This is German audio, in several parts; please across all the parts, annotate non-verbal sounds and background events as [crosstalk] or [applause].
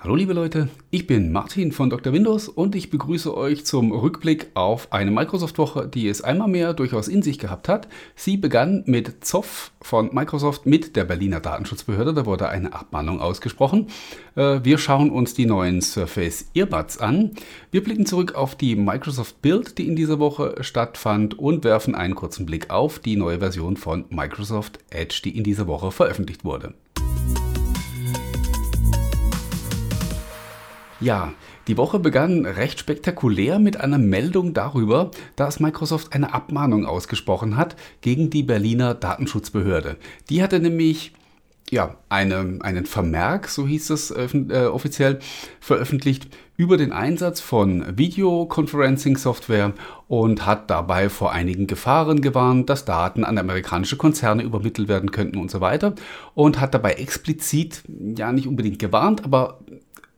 Hallo liebe Leute, ich bin Martin von Dr. Windows und ich begrüße euch zum Rückblick auf eine Microsoft-Woche, die es einmal mehr durchaus in sich gehabt hat. Sie begann mit Zoff von Microsoft mit der Berliner Datenschutzbehörde, da wurde eine Abmahnung ausgesprochen. Äh, wir schauen uns die neuen Surface Earbuds an. Wir blicken zurück auf die Microsoft Build, die in dieser Woche stattfand und werfen einen kurzen Blick auf die neue Version von Microsoft Edge, die in dieser Woche veröffentlicht wurde. Ja, die Woche begann recht spektakulär mit einer Meldung darüber, dass Microsoft eine Abmahnung ausgesprochen hat gegen die Berliner Datenschutzbehörde. Die hatte nämlich ja, eine, einen Vermerk, so hieß es äh, offiziell, veröffentlicht über den Einsatz von Videoconferencing-Software und hat dabei vor einigen Gefahren gewarnt, dass Daten an amerikanische Konzerne übermittelt werden könnten und so weiter. Und hat dabei explizit, ja nicht unbedingt gewarnt, aber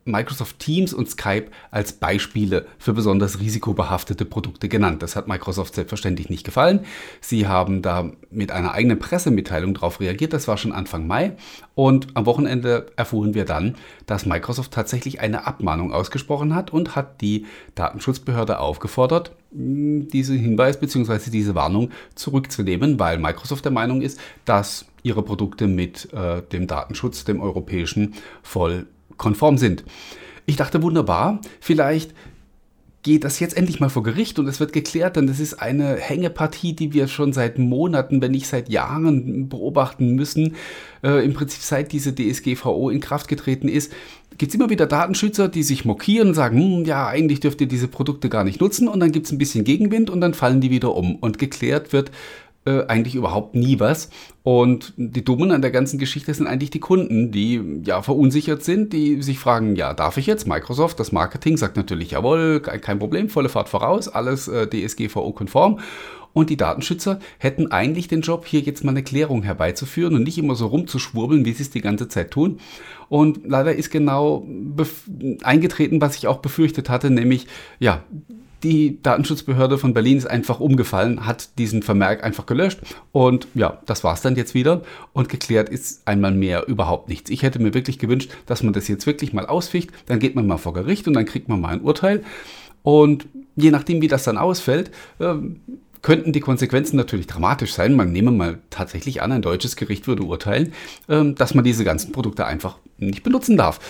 Microsoft Teams und Skype als Beispiele für besonders risikobehaftete Produkte genannt. Das hat Microsoft selbstverständlich nicht gefallen. Sie haben da mit einer eigenen Pressemitteilung darauf reagiert. Das war schon Anfang Mai. Und am Wochenende erfuhren wir dann, dass Microsoft tatsächlich eine Abmahnung ausgesprochen hat und hat die Datenschutzbehörde aufgefordert, diesen Hinweis bzw. diese Warnung zurückzunehmen, weil Microsoft der Meinung ist, dass ihre Produkte mit äh, dem Datenschutz, dem europäischen, voll konform sind. Ich dachte, wunderbar, vielleicht geht das jetzt endlich mal vor Gericht und es wird geklärt, denn das ist eine Hängepartie, die wir schon seit Monaten, wenn nicht seit Jahren beobachten müssen. Äh, Im Prinzip seit diese DSGVO in Kraft getreten ist, gibt es immer wieder Datenschützer, die sich mokieren und sagen, hm, ja, eigentlich dürft ihr diese Produkte gar nicht nutzen und dann gibt es ein bisschen Gegenwind und dann fallen die wieder um und geklärt wird, äh, eigentlich überhaupt nie was. Und die Dummen an der ganzen Geschichte sind eigentlich die Kunden, die ja verunsichert sind, die sich fragen, ja, darf ich jetzt? Microsoft, das Marketing sagt natürlich, jawohl, kein Problem, volle Fahrt voraus, alles äh, DSGVO-konform. Und die Datenschützer hätten eigentlich den Job, hier jetzt mal eine Klärung herbeizuführen und nicht immer so rumzuschwurbeln, wie sie es die ganze Zeit tun. Und leider ist genau eingetreten, was ich auch befürchtet hatte, nämlich, ja, die Datenschutzbehörde von Berlin ist einfach umgefallen, hat diesen Vermerk einfach gelöscht und ja, das war es dann jetzt wieder und geklärt ist einmal mehr überhaupt nichts. Ich hätte mir wirklich gewünscht, dass man das jetzt wirklich mal ausficht, dann geht man mal vor Gericht und dann kriegt man mal ein Urteil und je nachdem, wie das dann ausfällt, äh, könnten die Konsequenzen natürlich dramatisch sein. Man nehme mal tatsächlich an, ein deutsches Gericht würde urteilen, äh, dass man diese ganzen Produkte einfach nicht benutzen darf.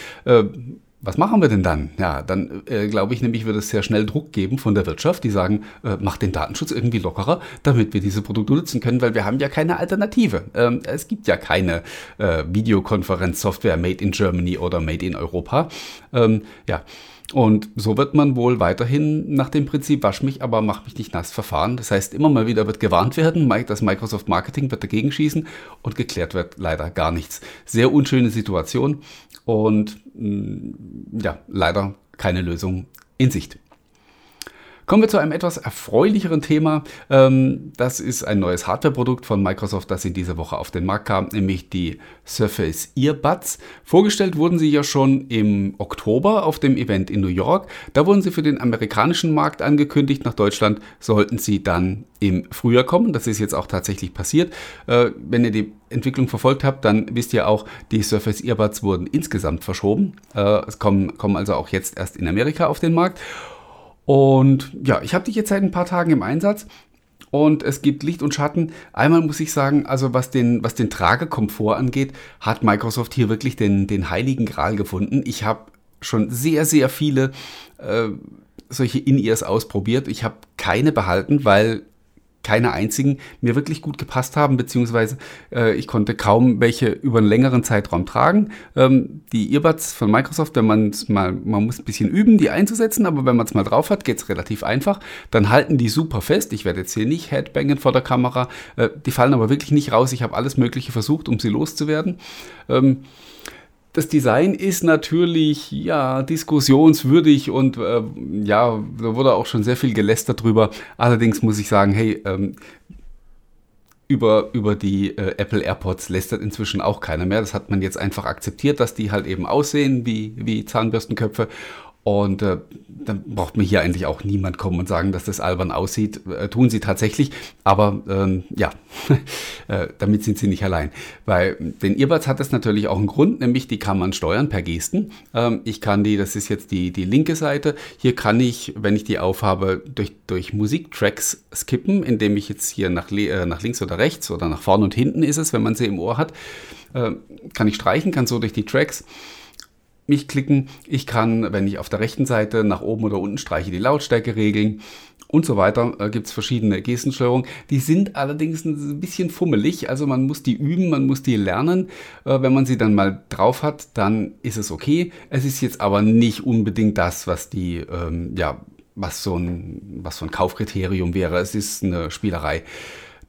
Was machen wir denn dann? Ja, dann äh, glaube ich nämlich, wird es sehr schnell Druck geben von der Wirtschaft, die sagen, äh, macht den Datenschutz irgendwie lockerer, damit wir diese Produkte nutzen können, weil wir haben ja keine Alternative. Ähm, es gibt ja keine äh, Videokonferenzsoftware made in Germany oder made in Europa. Ähm, ja, und so wird man wohl weiterhin nach dem Prinzip wasch mich, aber mach mich nicht nass verfahren. Das heißt, immer mal wieder wird gewarnt werden, das Microsoft Marketing wird dagegen schießen und geklärt wird leider gar nichts. Sehr unschöne Situation und mm, ja, leider keine Lösung in Sicht. Kommen wir zu einem etwas erfreulicheren Thema. Ähm, das ist ein neues Hardware-Produkt von Microsoft, das in dieser Woche auf den Markt kam, nämlich die Surface Earbuds. Vorgestellt wurden sie ja schon im Oktober auf dem Event in New York. Da wurden sie für den amerikanischen Markt angekündigt. Nach Deutschland sollten sie dann im Frühjahr kommen. Das ist jetzt auch tatsächlich passiert. Äh, wenn ihr die Entwicklung verfolgt habt, dann wisst ihr auch, die Surface Earbuds wurden insgesamt verschoben. Äh, es kommen, kommen also auch jetzt erst in Amerika auf den Markt. Und ja, ich habe die jetzt seit ein paar Tagen im Einsatz und es gibt Licht und Schatten. Einmal muss ich sagen, also was den, was den Tragekomfort angeht, hat Microsoft hier wirklich den, den heiligen Gral gefunden. Ich habe schon sehr, sehr viele äh, solche In-Ears ausprobiert. Ich habe keine behalten, weil keine einzigen mir wirklich gut gepasst haben, beziehungsweise äh, ich konnte kaum welche über einen längeren Zeitraum tragen. Ähm, die Earbuds von Microsoft, wenn man es mal, man muss ein bisschen üben, die einzusetzen, aber wenn man es mal drauf hat, geht es relativ einfach. Dann halten die super fest. Ich werde jetzt hier nicht headbangen vor der Kamera. Äh, die fallen aber wirklich nicht raus. Ich habe alles Mögliche versucht, um sie loszuwerden. Ähm, das Design ist natürlich ja diskussionswürdig und äh, ja, da wurde auch schon sehr viel gelästert drüber. Allerdings muss ich sagen, hey, ähm, über, über die äh, Apple AirPods lästert inzwischen auch keiner mehr. Das hat man jetzt einfach akzeptiert, dass die halt eben aussehen wie, wie Zahnbürstenköpfe Und äh, dann braucht mir hier eigentlich auch niemand kommen und sagen, dass das albern aussieht. Äh, tun sie tatsächlich, aber ähm, ja, [laughs] äh, damit sind sie nicht allein. Weil den Earbuds hat das natürlich auch einen Grund, nämlich die kann man steuern per Gesten. Ähm, ich kann die, das ist jetzt die, die linke Seite, hier kann ich, wenn ich die aufhabe, durch, durch Musiktracks skippen, indem ich jetzt hier nach, äh, nach links oder rechts oder nach vorne und hinten ist es, wenn man sie im Ohr hat, äh, kann ich streichen, kann so durch die Tracks mich klicken. Ich kann, wenn ich auf der rechten Seite nach oben oder unten streiche, die Lautstärke regeln und so weiter. Äh, Gibt es verschiedene Gestensteuerungen. Die sind allerdings ein bisschen fummelig. Also man muss die üben, man muss die lernen. Äh, wenn man sie dann mal drauf hat, dann ist es okay. Es ist jetzt aber nicht unbedingt das, was die, ähm, ja, was so, ein, was so ein Kaufkriterium wäre. Es ist eine Spielerei.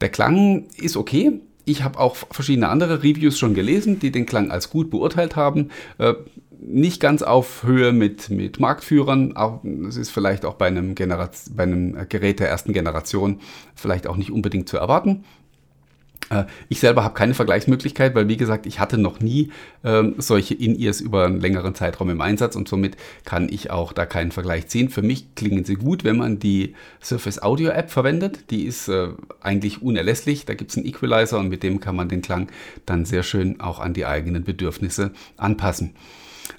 Der Klang ist okay. Ich habe auch verschiedene andere Reviews schon gelesen, die den Klang als gut beurteilt haben. Äh, nicht ganz auf Höhe mit, mit Marktführern. Das ist vielleicht auch bei einem, bei einem Gerät der ersten Generation vielleicht auch nicht unbedingt zu erwarten. Äh, ich selber habe keine Vergleichsmöglichkeit, weil wie gesagt, ich hatte noch nie ähm, solche In-Ears über einen längeren Zeitraum im Einsatz und somit kann ich auch da keinen Vergleich ziehen. Für mich klingen sie gut, wenn man die Surface Audio App verwendet. Die ist äh, eigentlich unerlässlich. Da gibt es einen Equalizer und mit dem kann man den Klang dann sehr schön auch an die eigenen Bedürfnisse anpassen.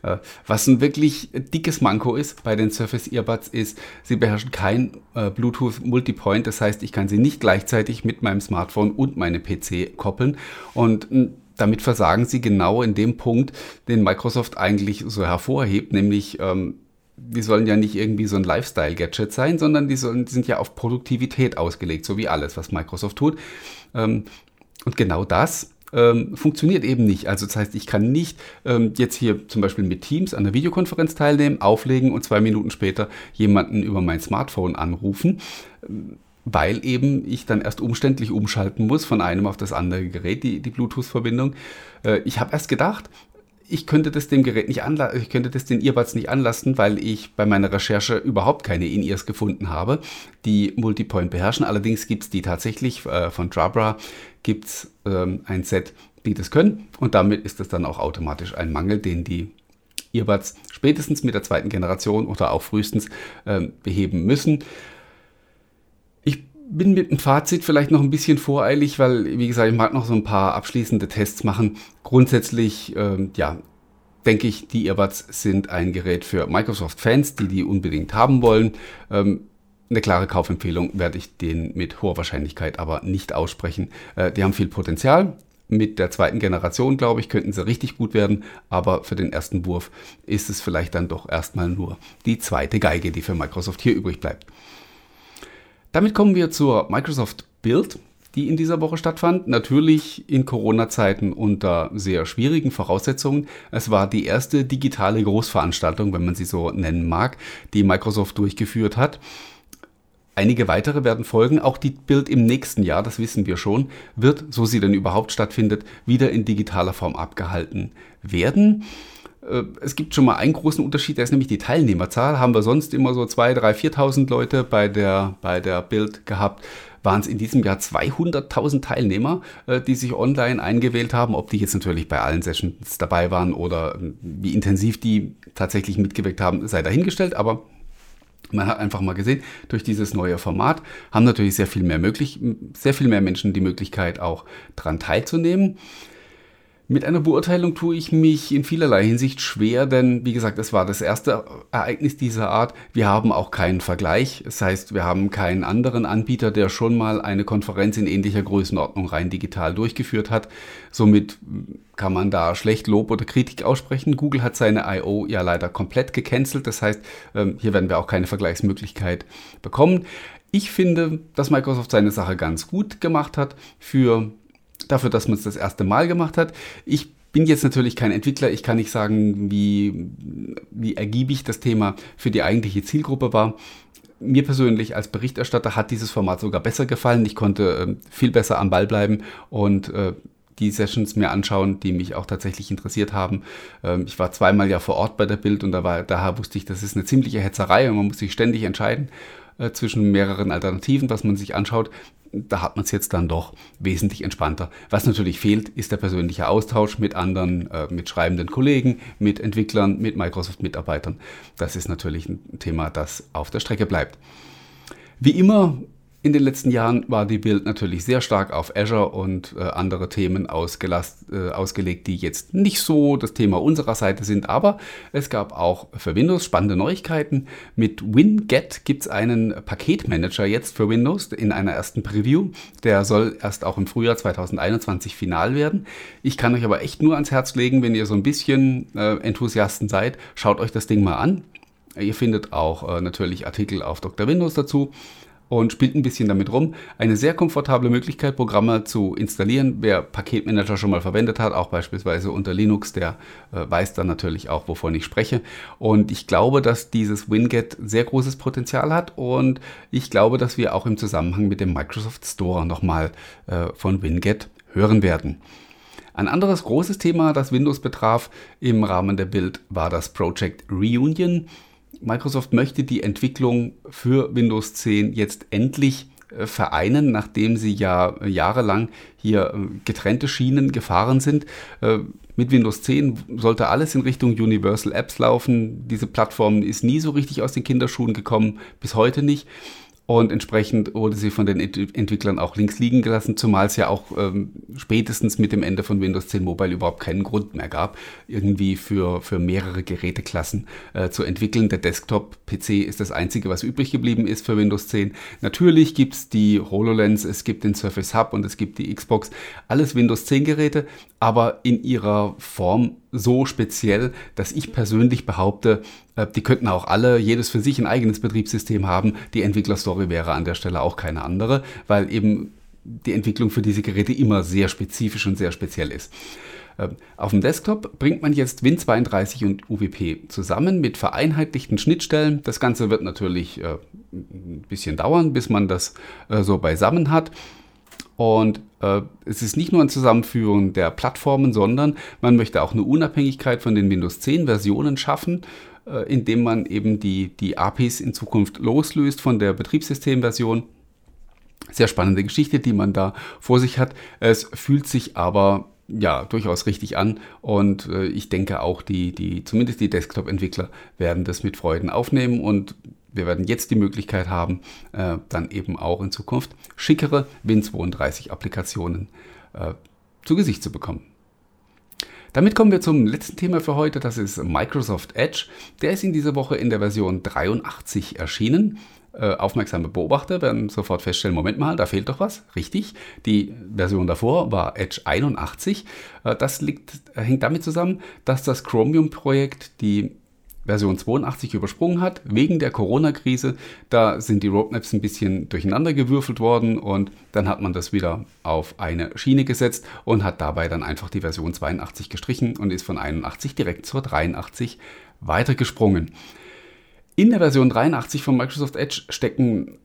Äh, was ein wirklich dickes Manko ist bei den Surface Earbuds ist, sie beherrschen kein äh, Bluetooth Multipoint. Das heißt, ich kann sie nicht gleichzeitig mit meinem Smartphone und meinem PC koppeln. Und hm, damit versagen sie genau in dem Punkt, den Microsoft eigentlich so hervorhebt, nämlich ähm, die sollen ja nicht irgendwie so ein Lifestyle-Gadget sein, sondern die, sollen, die sind ja auf Produktivität ausgelegt, so wie alles, was Microsoft tut. Ähm, und genau das ähm, funktioniert eben nicht. Also das heißt, ich kann nicht ähm, jetzt hier zum Beispiel mit Teams an der Videokonferenz teilnehmen, auflegen und zwei Minuten später jemanden über mein Smartphone anrufen, weil eben ich dann erst umständlich umschalten muss von einem auf das andere Gerät, die, die Bluetooth-Verbindung. Äh, ich habe erst gedacht, ich könnte das dem Gerät nicht anlassen, ich könnte das den Earbuds nicht anlassen, weil ich bei meiner Recherche überhaupt keine In-Ears gefunden habe, die Multipoint beherrschen. Allerdings gibt es die tatsächlich äh, von Jabra gibt es ähm, ein Set, die das können und damit ist das dann auch automatisch ein Mangel, den die Earbuds spätestens mit der zweiten Generation oder auch frühestens ähm, beheben müssen bin mit dem Fazit vielleicht noch ein bisschen voreilig, weil, wie gesagt, ich mag noch so ein paar abschließende Tests machen. Grundsätzlich, ähm, ja, denke ich, die Earbuds sind ein Gerät für Microsoft-Fans, die die unbedingt haben wollen. Ähm, eine klare Kaufempfehlung werde ich denen mit hoher Wahrscheinlichkeit aber nicht aussprechen. Äh, die haben viel Potenzial. Mit der zweiten Generation, glaube ich, könnten sie richtig gut werden, aber für den ersten Wurf ist es vielleicht dann doch erstmal nur die zweite Geige, die für Microsoft hier übrig bleibt. Damit kommen wir zur Microsoft Build, die in dieser Woche stattfand. Natürlich in Corona-Zeiten unter sehr schwierigen Voraussetzungen. Es war die erste digitale Großveranstaltung, wenn man sie so nennen mag, die Microsoft durchgeführt hat. Einige weitere werden folgen. Auch die Build im nächsten Jahr, das wissen wir schon, wird, so sie denn überhaupt stattfindet, wieder in digitaler Form abgehalten werden. Äh, es gibt schon mal einen großen Unterschied, der ist nämlich die Teilnehmerzahl. Haben wir sonst immer so 2.000, 3.000, 4.000 Leute bei der, bei der Bild gehabt, waren es in diesem Jahr 200.000 Teilnehmer, äh, die sich online eingewählt haben. Ob die jetzt natürlich bei allen Sessions dabei waren oder ähm, wie intensiv die tatsächlich mitgewirkt haben, sei dahingestellt. Aber man hat einfach mal gesehen, durch dieses neue Format haben natürlich sehr viel mehr möglich, sehr viel mehr Menschen die Möglichkeit auch daran teilzunehmen. Mit einer Beurteilung tue ich mich in vielerlei Hinsicht schwer, denn wie gesagt, es war das erste Ereignis dieser Art. Wir haben auch keinen Vergleich. Das heißt, wir haben keinen anderen Anbieter, der schon mal eine Konferenz in ähnlicher Größenordnung rein digital durchgeführt hat. Somit kann man da schlecht Lob oder Kritik aussprechen. Google hat seine I.O. ja leider komplett gecancelt. Das heißt, ähm, hier werden wir auch keine Vergleichsmöglichkeit bekommen. Ich finde, dass Microsoft seine Sache ganz gut gemacht hat für dafür, dass man es das erste Mal gemacht hat. Ich bin jetzt natürlich kein Entwickler, ich kann nicht sagen, wie, wie ergiebig das Thema für die eigentliche Zielgruppe war. Mir persönlich als Berichterstatter hat dieses Format sogar besser gefallen. Ich konnte äh, viel besser am Ball bleiben und äh, die Sessions mir anschauen, die mich auch tatsächlich interessiert haben. Ähm, ich war zweimal ja vor Ort bei der Bild und da war, daher wusste ich, das ist eine ziemliche Hetzerei und man muss sich ständig entscheiden. Äh, zwischen mehreren Alternativen, was man sich anschaut, da hat man es jetzt dann doch wesentlich entspannter. Was natürlich fehlt, ist der persönliche Austausch mit anderen, äh, mit schreibenden Kollegen, mit Entwicklern, mit Microsoft-Mitarbeitern. Das ist natürlich ein Thema, das auf der Strecke bleibt. Wie immer in den letzten Jahren war die Build natürlich sehr stark auf Azure und äh, andere Themen äh, ausgelegt, die jetzt nicht so das Thema unserer Seite sind, aber es gab auch für Windows spannende Neuigkeiten. Mit WinGet gibt es einen Paketmanager jetzt für Windows in einer ersten Preview. Der soll erst auch im Frühjahr 2021 final werden. Ich kann euch aber echt nur ans Herz legen, wenn ihr so ein bisschen äh, Enthusiasten seid, schaut euch das Ding mal an. Ihr findet auch äh, natürlich Artikel auf Dr. Windows dazu und spielt ein bisschen damit rum. Eine sehr komfortable Möglichkeit, Programme zu installieren. Wer Paketmanager schon mal verwendet hat, auch beispielsweise unter Linux, der äh, weiß dann natürlich auch, wovon ich spreche. Und ich glaube, dass dieses Winget sehr großes Potenzial hat und ich glaube, dass wir auch im Zusammenhang mit dem Microsoft Store nochmal äh, von Winget hören werden. Ein anderes großes Thema, das Windows betraf im Rahmen der Build, war das Project Reunion. Microsoft möchte die Entwicklung für Windows 10 jetzt endlich äh, vereinen, nachdem sie ja äh, jahrelang hier äh, getrennte Schienen gefahren sind. Mit Windows 10 sollte alles in Richtung Universal Apps laufen. Diese Plattform ist nie so richtig aus den Kinderschuhen gekommen, bis heute nicht. Und entsprechend wurde sie von den Entwicklern auch links liegen gelassen, zumal es ja auch ähm, spätestens mit dem Ende von Windows 10 Mobile überhaupt keinen Grund mehr gab, irgendwie für, für mehrere Geräteklassen äh, zu entwickeln. Der Desktop-PC ist das einzige, was übrig geblieben ist für Windows 10. Natürlich gibt es die HoloLens, es gibt den Surface Hub und es gibt die Xbox. Alles Windows 10 Geräte, aber in ihrer Form so speziell, dass ich persönlich behaupte, äh, die könnten auch alle jedes für sich ein eigenes Betriebssystem haben. Die Entwicklerstory wäre an der Stelle auch keine andere, weil eben die Entwicklung für diese Geräte immer sehr spezifisch und sehr speziell ist. Äh, auf dem Desktop bringt man jetzt Win32 und UWP zusammen mit vereinheitlichten Schnittstellen. Das Ganze wird natürlich äh, ein bisschen dauern, bis man das so beisammen hat. Und äh, es ist nicht nur ein Zusammenführen der Plattformen, sondern man möchte auch eine Unabhängigkeit von den Windows 10 Versionen schaffen, äh, indem man eben die, die APIs in Zukunft loslöst von der Betriebssystemversion. Sehr spannende Geschichte, die man da vor sich hat. Es fühlt sich aber ja, durchaus richtig an. Und äh, ich denke auch, die, die, zumindest die Desktop-Entwickler werden das mit Freuden aufnehmen und wir werden jetzt die Möglichkeit haben, äh, dann eben auch in Zukunft schickere Win32-Applikationen äh, zu Gesicht zu bekommen. Damit kommen wir zum letzten Thema für heute, das ist Microsoft Edge. Der ist in dieser Woche in der Version 83 erschienen. Äh, aufmerksame Beobachter werden sofort feststellen, Moment mal, da fehlt doch was. Richtig, die Version davor war Edge 81. Äh, das liegt, hängt damit zusammen, dass das Chromium-Projekt die Version 82 übersprungen hat, wegen der Corona-Krise. Da sind die Roadmaps ein bisschen durcheinander gewürfelt worden und dann hat man das wieder auf eine Schiene gesetzt und hat dabei dann einfach die Version 82 gestrichen und ist von 81 direkt zur 83 weitergesprungen. In der Version 83 von Microsoft Edge stecken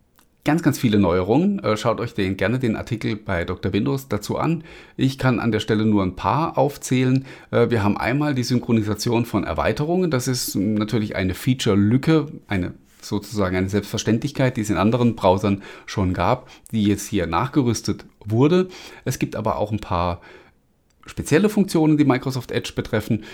ganz, ganz viele Neuerungen. Äh, schaut euch den, gerne den Artikel bei Dr. Windows dazu an. Ich kann an der Stelle nur ein paar aufzählen. Äh, wir haben einmal die Synchronisation von Erweiterungen. Das ist natürlich eine Feature-Lücke, eine sozusagen eine Selbstverständlichkeit, die es in anderen Browsern schon gab, die jetzt hier nachgerüstet wurde. Es gibt aber auch ein paar spezielle Funktionen, die Microsoft Edge betreffen.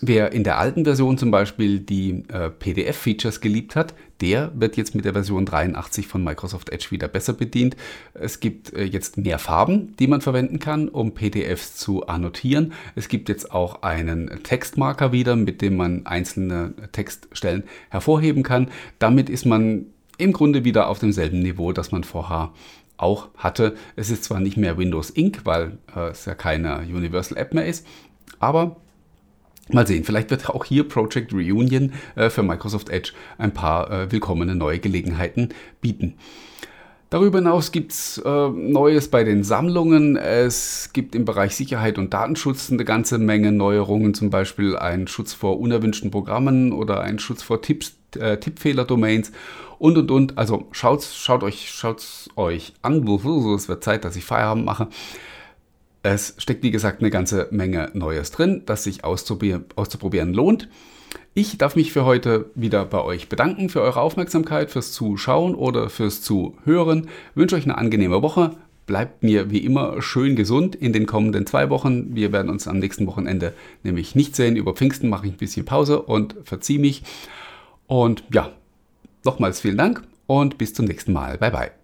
Wer in der alten Version zum Beispiel die äh, PDF-Features geliebt hat, der wird jetzt mit der Version 83 von Microsoft Edge wieder besser bedient. Es gibt äh, jetzt mehr Farben, die man verwenden kann, um PDFs zu annotieren. Es gibt jetzt auch einen Textmarker wieder, mit dem man einzelne Textstellen hervorheben kann. Damit ist man im Grunde wieder auf demselben Niveau, das man vorher auch hatte. Es ist zwar nicht mehr Windows Ink, weil äh, es ja keine Universal App mehr ist, aber Mal sehen, vielleicht wird auch hier Project Reunion äh, für Microsoft Edge ein paar äh, willkommene neue Gelegenheiten bieten. Darüber hinaus gibt es äh, Neues bei den Sammlungen. Es gibt im Bereich Sicherheit und Datenschutz eine ganze Menge Neuerungen, zum Beispiel einen Schutz vor unerwünschten Programmen oder einen Schutz vor Tipps, äh, Tippfehler-Domains und und und. Also schaut, schaut euch schaut's euch an. Es wird Zeit, dass ich Feierabend mache. Es steckt, wie gesagt, eine ganze Menge Neues drin, das sich auszuprobieren, auszuprobieren lohnt. Ich darf mich für heute wieder bei euch bedanken für eure Aufmerksamkeit, fürs Zuschauen oder fürs Zuhören. Ich wünsche euch eine angenehme Woche. Bleibt mir wie immer schön gesund in den kommenden zwei Wochen. Wir werden uns am nächsten Wochenende nämlich nicht sehen. Über Pfingsten mache ich ein bisschen Pause und verziehe mich. Und ja, nochmals vielen Dank und bis zum nächsten Mal. Bye bye.